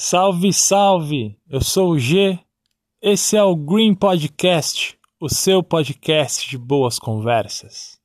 Salve, salve! Eu sou o G. Esse é o Green Podcast, o seu podcast de boas conversas.